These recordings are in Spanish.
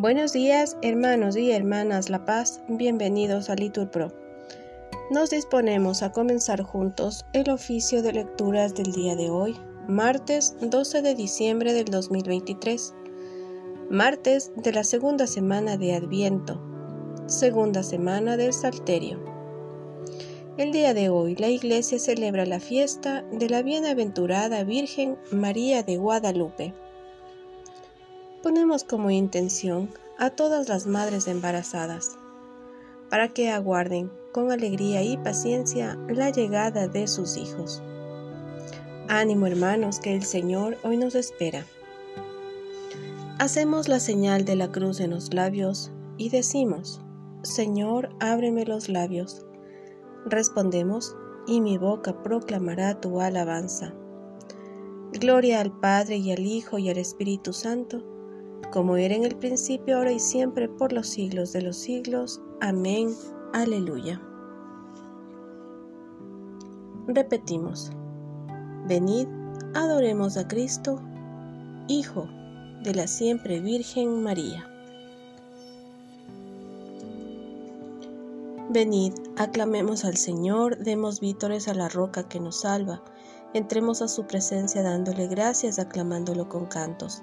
Buenos días, hermanos y hermanas La Paz, bienvenidos a Litur Pro. Nos disponemos a comenzar juntos el oficio de lecturas del día de hoy, martes 12 de diciembre del 2023, martes de la segunda semana de Adviento, segunda semana del Salterio. El día de hoy la Iglesia celebra la fiesta de la bienaventurada Virgen María de Guadalupe ponemos como intención a todas las madres embarazadas, para que aguarden con alegría y paciencia la llegada de sus hijos. Ánimo hermanos, que el Señor hoy nos espera. Hacemos la señal de la cruz en los labios y decimos, Señor, ábreme los labios. Respondemos, y mi boca proclamará tu alabanza. Gloria al Padre y al Hijo y al Espíritu Santo, como era en el principio, ahora y siempre, por los siglos de los siglos. Amén. Aleluya. Repetimos. Venid, adoremos a Cristo, Hijo de la siempre Virgen María. Venid, aclamemos al Señor, demos vítores a la roca que nos salva, entremos a su presencia dándole gracias, aclamándolo con cantos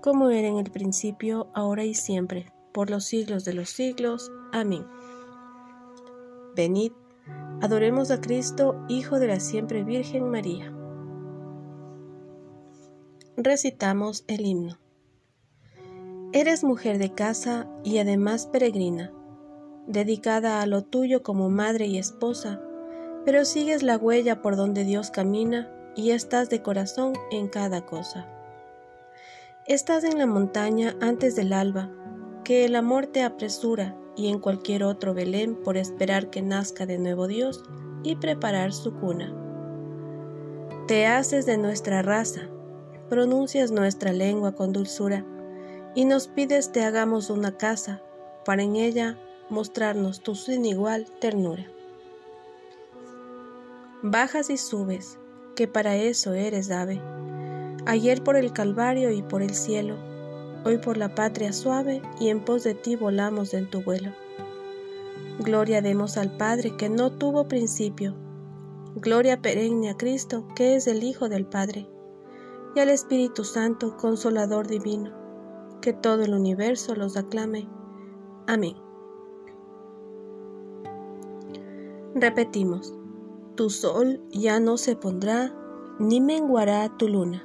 como era en el principio, ahora y siempre, por los siglos de los siglos. Amén. Venid, adoremos a Cristo, Hijo de la siempre Virgen María. Recitamos el himno. Eres mujer de casa y además peregrina, dedicada a lo tuyo como madre y esposa, pero sigues la huella por donde Dios camina y estás de corazón en cada cosa. Estás en la montaña antes del alba, que el amor te apresura y en cualquier otro Belén por esperar que nazca de nuevo Dios y preparar su cuna. Te haces de nuestra raza, pronuncias nuestra lengua con dulzura y nos pides te hagamos una casa para en ella mostrarnos tu sin igual ternura. Bajas y subes, que para eso eres ave ayer por el Calvario y por el cielo, hoy por la patria suave y en pos de ti volamos en tu vuelo. Gloria demos al Padre que no tuvo principio, gloria perenne a Cristo que es el Hijo del Padre, y al Espíritu Santo, consolador divino, que todo el universo los aclame. Amén. Repetimos, tu sol ya no se pondrá, ni menguará tu luna.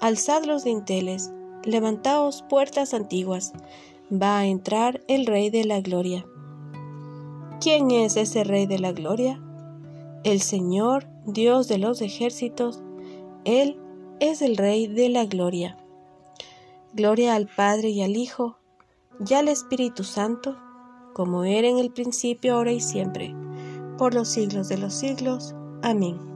Alzad los dinteles, levantaos puertas antiguas, va a entrar el Rey de la Gloria. ¿Quién es ese Rey de la Gloria? El Señor, Dios de los ejércitos, Él es el Rey de la Gloria. Gloria al Padre y al Hijo, y al Espíritu Santo, como era en el principio, ahora y siempre, por los siglos de los siglos. Amén.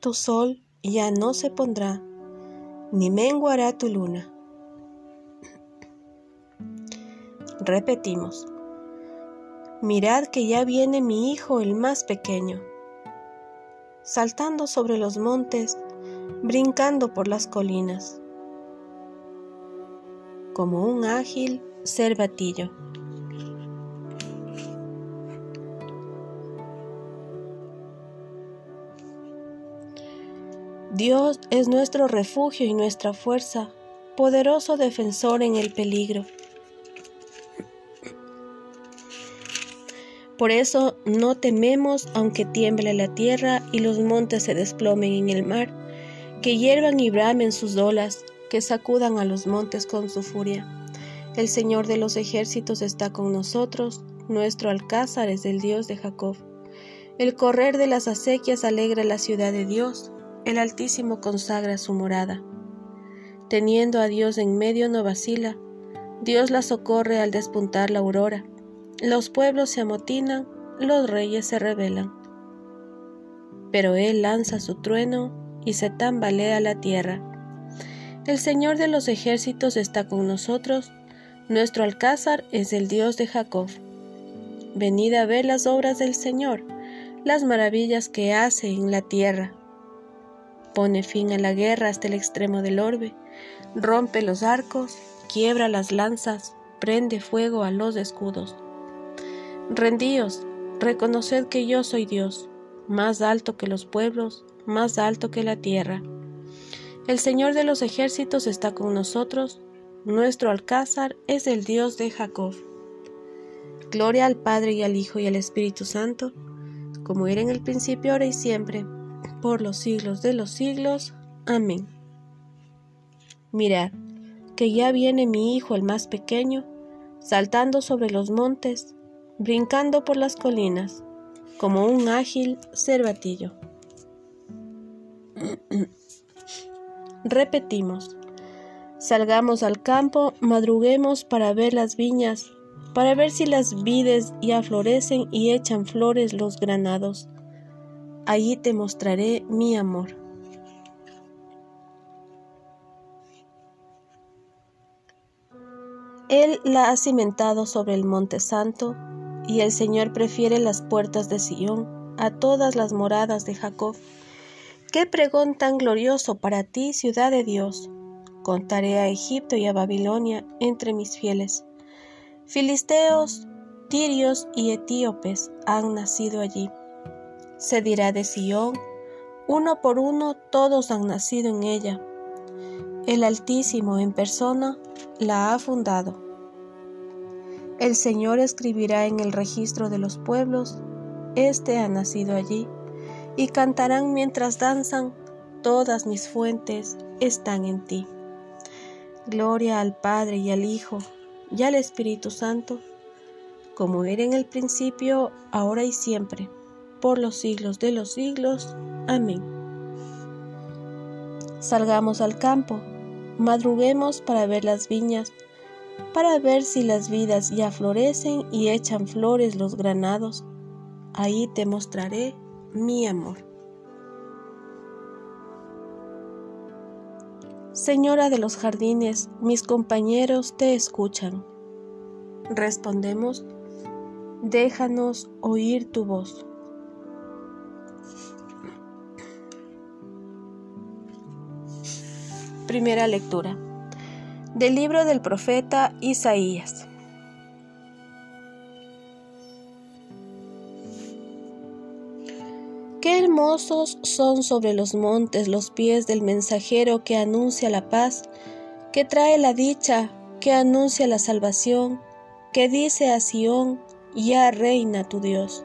Tu sol ya no se pondrá, ni menguará tu luna. Repetimos. Mirad que ya viene mi hijo el más pequeño, saltando sobre los montes, brincando por las colinas, como un ágil cervatillo. Dios es nuestro refugio y nuestra fuerza, poderoso defensor en el peligro. Por eso no tememos aunque tiemble la tierra y los montes se desplomen en el mar, que hiervan y bramen sus olas, que sacudan a los montes con su furia. El Señor de los ejércitos está con nosotros, nuestro alcázar es el Dios de Jacob. El correr de las acequias alegra la ciudad de Dios, el Altísimo consagra su morada. Teniendo a Dios en medio no vacila, Dios la socorre al despuntar la aurora. Los pueblos se amotinan, los reyes se rebelan. Pero Él lanza su trueno y se tambalea la tierra. El Señor de los ejércitos está con nosotros, nuestro alcázar es el Dios de Jacob. Venid a ver las obras del Señor, las maravillas que hace en la tierra. Pone fin a la guerra hasta el extremo del orbe, rompe los arcos, quiebra las lanzas, prende fuego a los escudos. Rendíos, reconoced que yo soy Dios, más alto que los pueblos, más alto que la tierra. El Señor de los ejércitos está con nosotros, nuestro alcázar es el Dios de Jacob. Gloria al Padre y al Hijo y al Espíritu Santo, como era en el principio, ahora y siempre, por los siglos de los siglos. Amén. Mirad, que ya viene mi Hijo el más pequeño, saltando sobre los montes, brincando por las colinas, como un ágil cervatillo. Repetimos, salgamos al campo, madruguemos para ver las viñas, para ver si las vides ya florecen y echan flores los granados. Allí te mostraré mi amor. Él la ha cimentado sobre el monte santo, y el Señor prefiere las puertas de Sión a todas las moradas de Jacob. Qué pregón tan glorioso para ti, ciudad de Dios. Contaré a Egipto y a Babilonia entre mis fieles. Filisteos, tirios y etíopes han nacido allí. Se dirá de Sión, uno por uno todos han nacido en ella. El Altísimo en persona la ha fundado. El Señor escribirá en el registro de los pueblos, Este ha nacido allí, y cantarán mientras danzan, todas mis fuentes están en ti. Gloria al Padre y al Hijo y al Espíritu Santo, como era en el principio, ahora y siempre, por los siglos de los siglos. Amén. Salgamos al campo, madruguemos para ver las viñas, para ver si las vidas ya florecen y echan flores los granados. Ahí te mostraré mi amor. Señora de los jardines, mis compañeros te escuchan. Respondemos, déjanos oír tu voz. Primera lectura del libro del profeta Isaías. Qué hermosos son sobre los montes los pies del mensajero que anuncia la paz, que trae la dicha, que anuncia la salvación, que dice a Sión, ya reina tu Dios.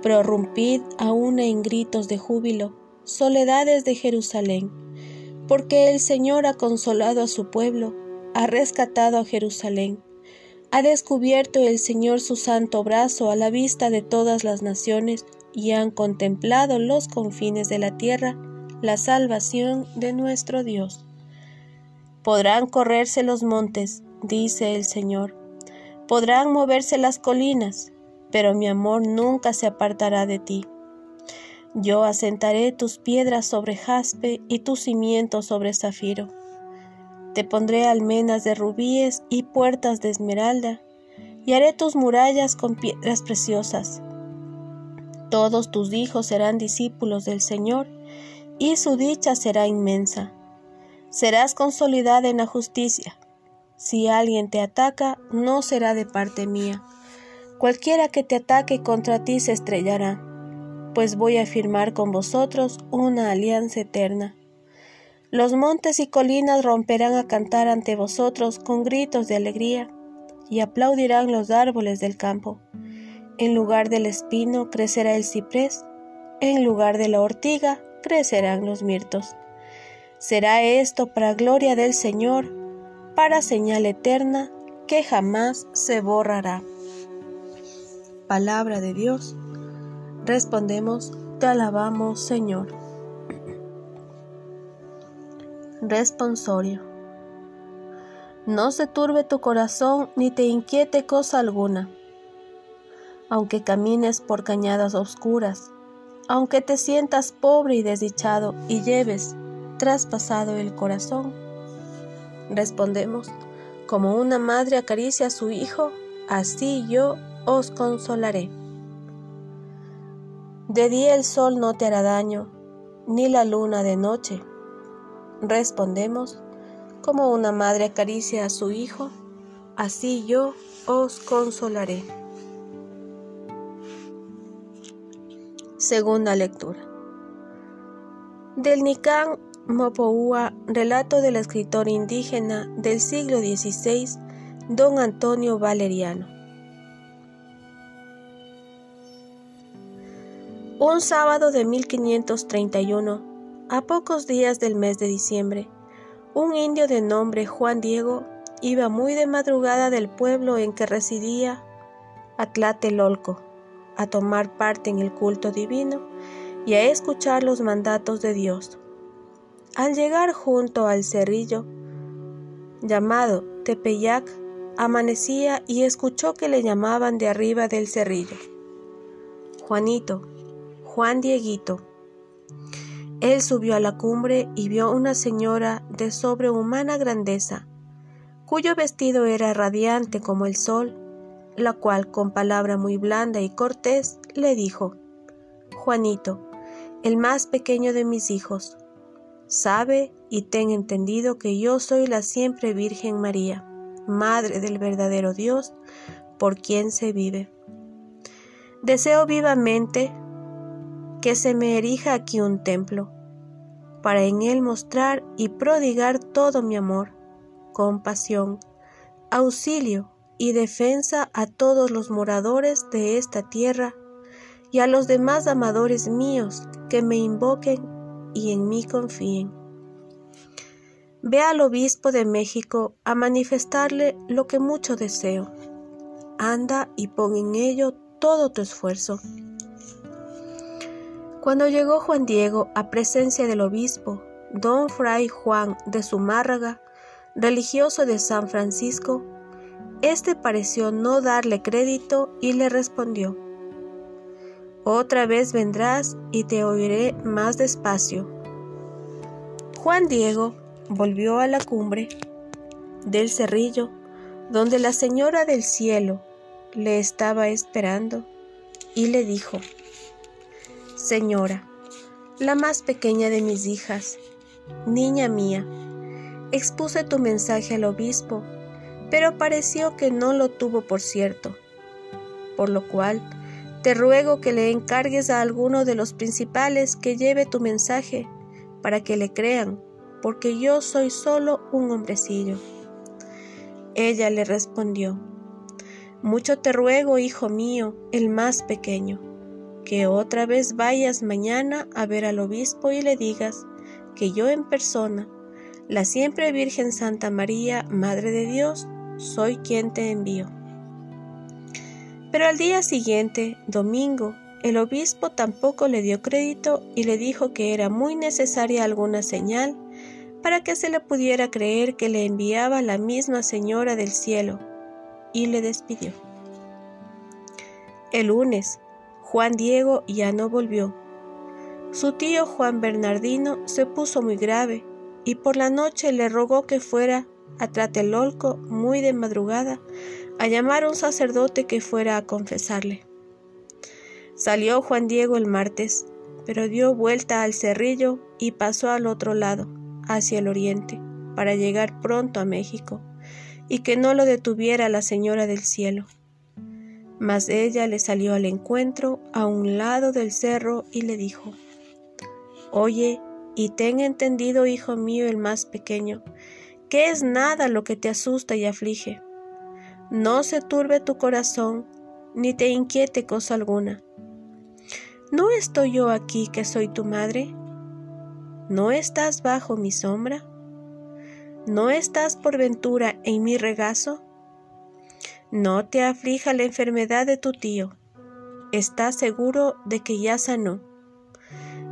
Prorrumpid aún en gritos de júbilo, soledades de Jerusalén porque el Señor ha consolado a su pueblo, ha rescatado a Jerusalén. Ha descubierto el Señor su santo brazo a la vista de todas las naciones y han contemplado los confines de la tierra la salvación de nuestro Dios. Podrán correrse los montes, dice el Señor, podrán moverse las colinas, pero mi amor nunca se apartará de ti. Yo asentaré tus piedras sobre jaspe y tus cimientos sobre zafiro. Te pondré almenas de rubíes y puertas de esmeralda, y haré tus murallas con piedras preciosas. Todos tus hijos serán discípulos del Señor, y su dicha será inmensa. Serás consolidada en la justicia. Si alguien te ataca, no será de parte mía. Cualquiera que te ataque contra ti se estrellará, pues voy a firmar con vosotros una alianza eterna. Los montes y colinas romperán a cantar ante vosotros con gritos de alegría, y aplaudirán los árboles del campo. En lugar del espino crecerá el ciprés, en lugar de la ortiga crecerán los mirtos. Será esto para gloria del Señor, para señal eterna que jamás se borrará palabra de Dios, respondemos, te alabamos Señor. Responsorio. No se turbe tu corazón ni te inquiete cosa alguna. Aunque camines por cañadas oscuras, aunque te sientas pobre y desdichado y lleves traspasado el corazón, respondemos, como una madre acaricia a su hijo, así yo os consolaré. De día el sol no te hará daño, ni la luna de noche. Respondemos, como una madre acaricia a su hijo, así yo os consolaré. Segunda lectura. Del Nican Mopoúa, relato del escritor indígena del siglo XVI, don Antonio Valeriano. Un sábado de 1531, a pocos días del mes de diciembre, un indio de nombre Juan Diego iba muy de madrugada del pueblo en que residía Atlatelolco a tomar parte en el culto divino y a escuchar los mandatos de Dios. Al llegar junto al cerrillo llamado Tepeyac, amanecía y escuchó que le llamaban de arriba del cerrillo. Juanito, Juan Dieguito. Él subió a la cumbre y vio una señora de sobrehumana grandeza, cuyo vestido era radiante como el sol, la cual con palabra muy blanda y cortés le dijo, Juanito, el más pequeño de mis hijos, sabe y ten entendido que yo soy la siempre Virgen María, Madre del verdadero Dios, por quien se vive. Deseo vivamente que se me erija aquí un templo, para en él mostrar y prodigar todo mi amor, compasión, auxilio y defensa a todos los moradores de esta tierra y a los demás amadores míos que me invoquen y en mí confíen. Ve al obispo de México a manifestarle lo que mucho deseo. Anda y pon en ello todo tu esfuerzo. Cuando llegó Juan Diego a presencia del obispo, don Fray Juan de Zumárraga, religioso de San Francisco, éste pareció no darle crédito y le respondió, Otra vez vendrás y te oiré más despacio. Juan Diego volvió a la cumbre del cerrillo, donde la Señora del Cielo le estaba esperando, y le dijo, Señora, la más pequeña de mis hijas, niña mía, expuse tu mensaje al obispo, pero pareció que no lo tuvo por cierto, por lo cual te ruego que le encargues a alguno de los principales que lleve tu mensaje para que le crean, porque yo soy solo un hombrecillo. Ella le respondió, Mucho te ruego, hijo mío, el más pequeño que otra vez vayas mañana a ver al obispo y le digas que yo en persona la siempre Virgen Santa María, Madre de Dios, soy quien te envío. Pero al día siguiente, domingo, el obispo tampoco le dio crédito y le dijo que era muy necesaria alguna señal para que se le pudiera creer que le enviaba la misma Señora del cielo, y le despidió. El lunes, Juan Diego ya no volvió. Su tío Juan Bernardino se puso muy grave y por la noche le rogó que fuera a Tratelolco muy de madrugada a llamar a un sacerdote que fuera a confesarle. Salió Juan Diego el martes, pero dio vuelta al cerrillo y pasó al otro lado, hacia el oriente, para llegar pronto a México, y que no lo detuviera la Señora del Cielo. Mas ella le salió al encuentro a un lado del cerro y le dijo, Oye, y ten entendido, hijo mío el más pequeño, que es nada lo que te asusta y aflige. No se turbe tu corazón, ni te inquiete cosa alguna ¿No estoy yo aquí que soy tu madre? ¿No estás bajo mi sombra? ¿No estás por ventura en mi regazo? No te aflija la enfermedad de tu tío. Estás seguro de que ya sanó.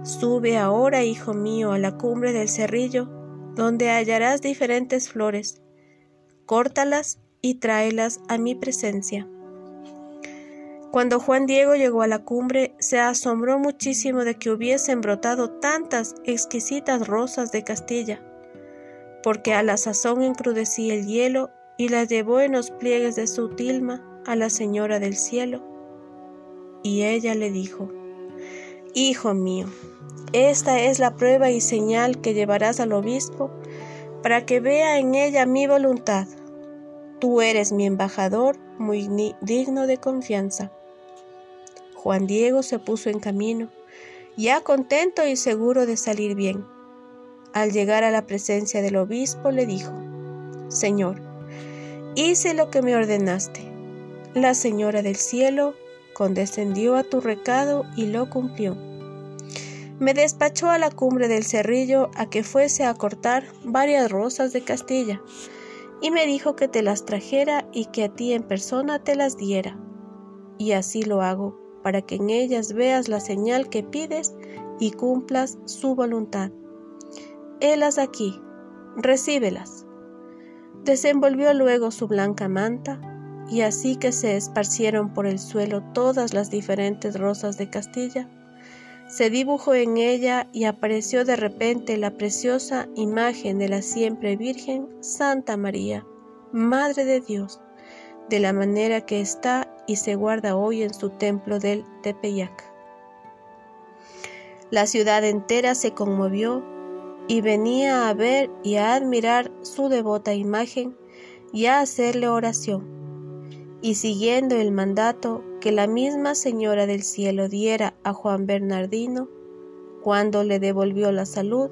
Sube ahora, hijo mío, a la cumbre del cerrillo, donde hallarás diferentes flores. Córtalas y tráelas a mi presencia. Cuando Juan Diego llegó a la cumbre, se asombró muchísimo de que hubiesen brotado tantas exquisitas rosas de Castilla, porque a la sazón encrudecía el hielo y las llevó en los pliegues de su tilma a la Señora del Cielo. Y ella le dijo, Hijo mío, esta es la prueba y señal que llevarás al obispo para que vea en ella mi voluntad. Tú eres mi embajador muy digno de confianza. Juan Diego se puso en camino, ya contento y seguro de salir bien. Al llegar a la presencia del obispo le dijo, Señor, hice lo que me ordenaste. La Señora del cielo condescendió a tu recado y lo cumplió. Me despachó a la cumbre del cerrillo a que fuese a cortar varias rosas de Castilla, y me dijo que te las trajera y que a ti en persona te las diera. Y así lo hago, para que en ellas veas la señal que pides y cumplas su voluntad. Helas aquí, recíbelas. Desenvolvió luego su blanca manta, y así que se esparcieron por el suelo todas las diferentes rosas de Castilla, se dibujó en ella y apareció de repente la preciosa imagen de la siempre Virgen Santa María, Madre de Dios, de la manera que está y se guarda hoy en su templo del Tepeyac. La ciudad entera se conmovió y venía a ver y a admirar su devota imagen y a hacerle oración. Y siguiendo el mandato que la misma Señora del Cielo diera a Juan Bernardino, cuando le devolvió la salud,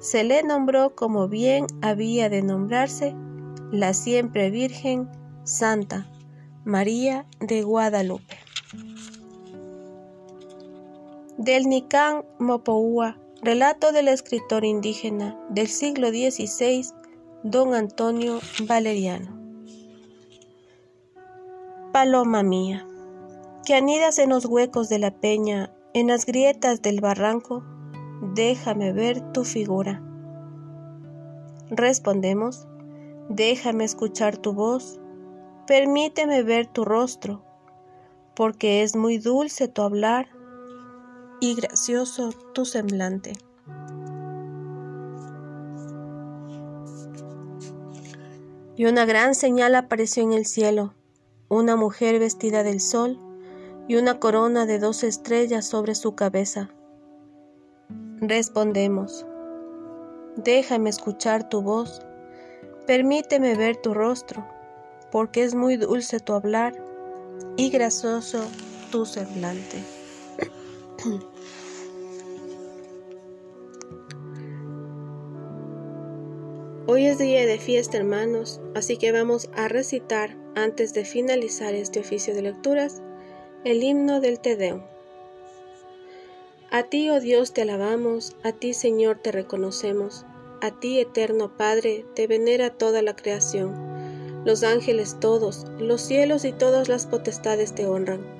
se le nombró como bien había de nombrarse la siempre Virgen Santa María de Guadalupe. Del Nicán Mopoúa, relato del escritor indígena del siglo XVI, don Antonio Valeriano. Paloma mía, que anidas en los huecos de la peña, en las grietas del barranco, déjame ver tu figura. Respondemos, déjame escuchar tu voz Permíteme ver tu rostro, porque es muy dulce tu hablar y gracioso tu semblante. Y una gran señal apareció en el cielo, una mujer vestida del sol y una corona de dos estrellas sobre su cabeza. Respondemos, déjame escuchar tu voz, permíteme ver tu rostro porque es muy dulce tu hablar y grasoso tu semblante. Hoy es día de fiesta, hermanos, así que vamos a recitar, antes de finalizar este oficio de lecturas, el himno del Te Deum. A ti, oh Dios, te alabamos, a ti, Señor, te reconocemos a ti, eterno Padre, te venera toda la creación. Los ángeles todos, los cielos y todas las potestades te honran.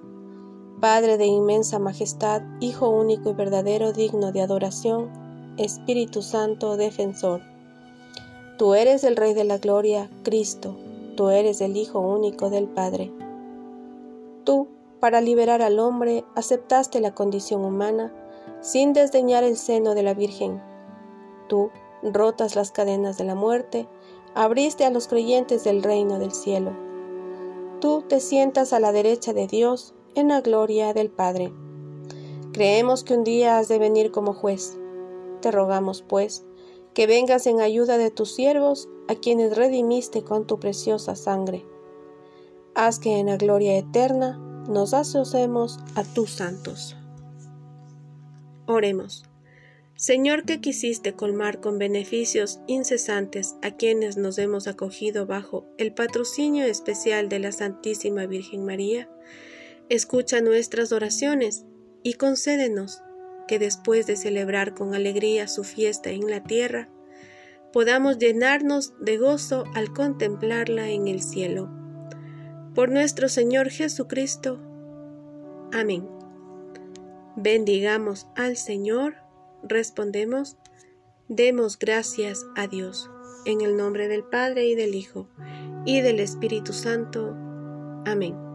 Padre de inmensa majestad, Hijo único y verdadero, digno de adoración, Espíritu Santo, defensor. Tú eres el Rey de la Gloria, Cristo, tú eres el Hijo único del Padre. Tú, para liberar al hombre, aceptaste la condición humana sin desdeñar el seno de la Virgen. Tú, rotas las cadenas de la muerte, abriste a los creyentes del reino del cielo. Tú te sientas a la derecha de Dios en la gloria del Padre. Creemos que un día has de venir como juez. Te rogamos, pues, que vengas en ayuda de tus siervos, a quienes redimiste con tu preciosa sangre. Haz que en la gloria eterna nos asociemos a tus santos. Oremos. Señor que quisiste colmar con beneficios incesantes a quienes nos hemos acogido bajo el patrocinio especial de la Santísima Virgen María, escucha nuestras oraciones y concédenos que después de celebrar con alegría su fiesta en la tierra, podamos llenarnos de gozo al contemplarla en el cielo por nuestro Señor Jesucristo. Amén. Bendigamos al Señor, respondemos, demos gracias a Dios, en el nombre del Padre y del Hijo y del Espíritu Santo. Amén.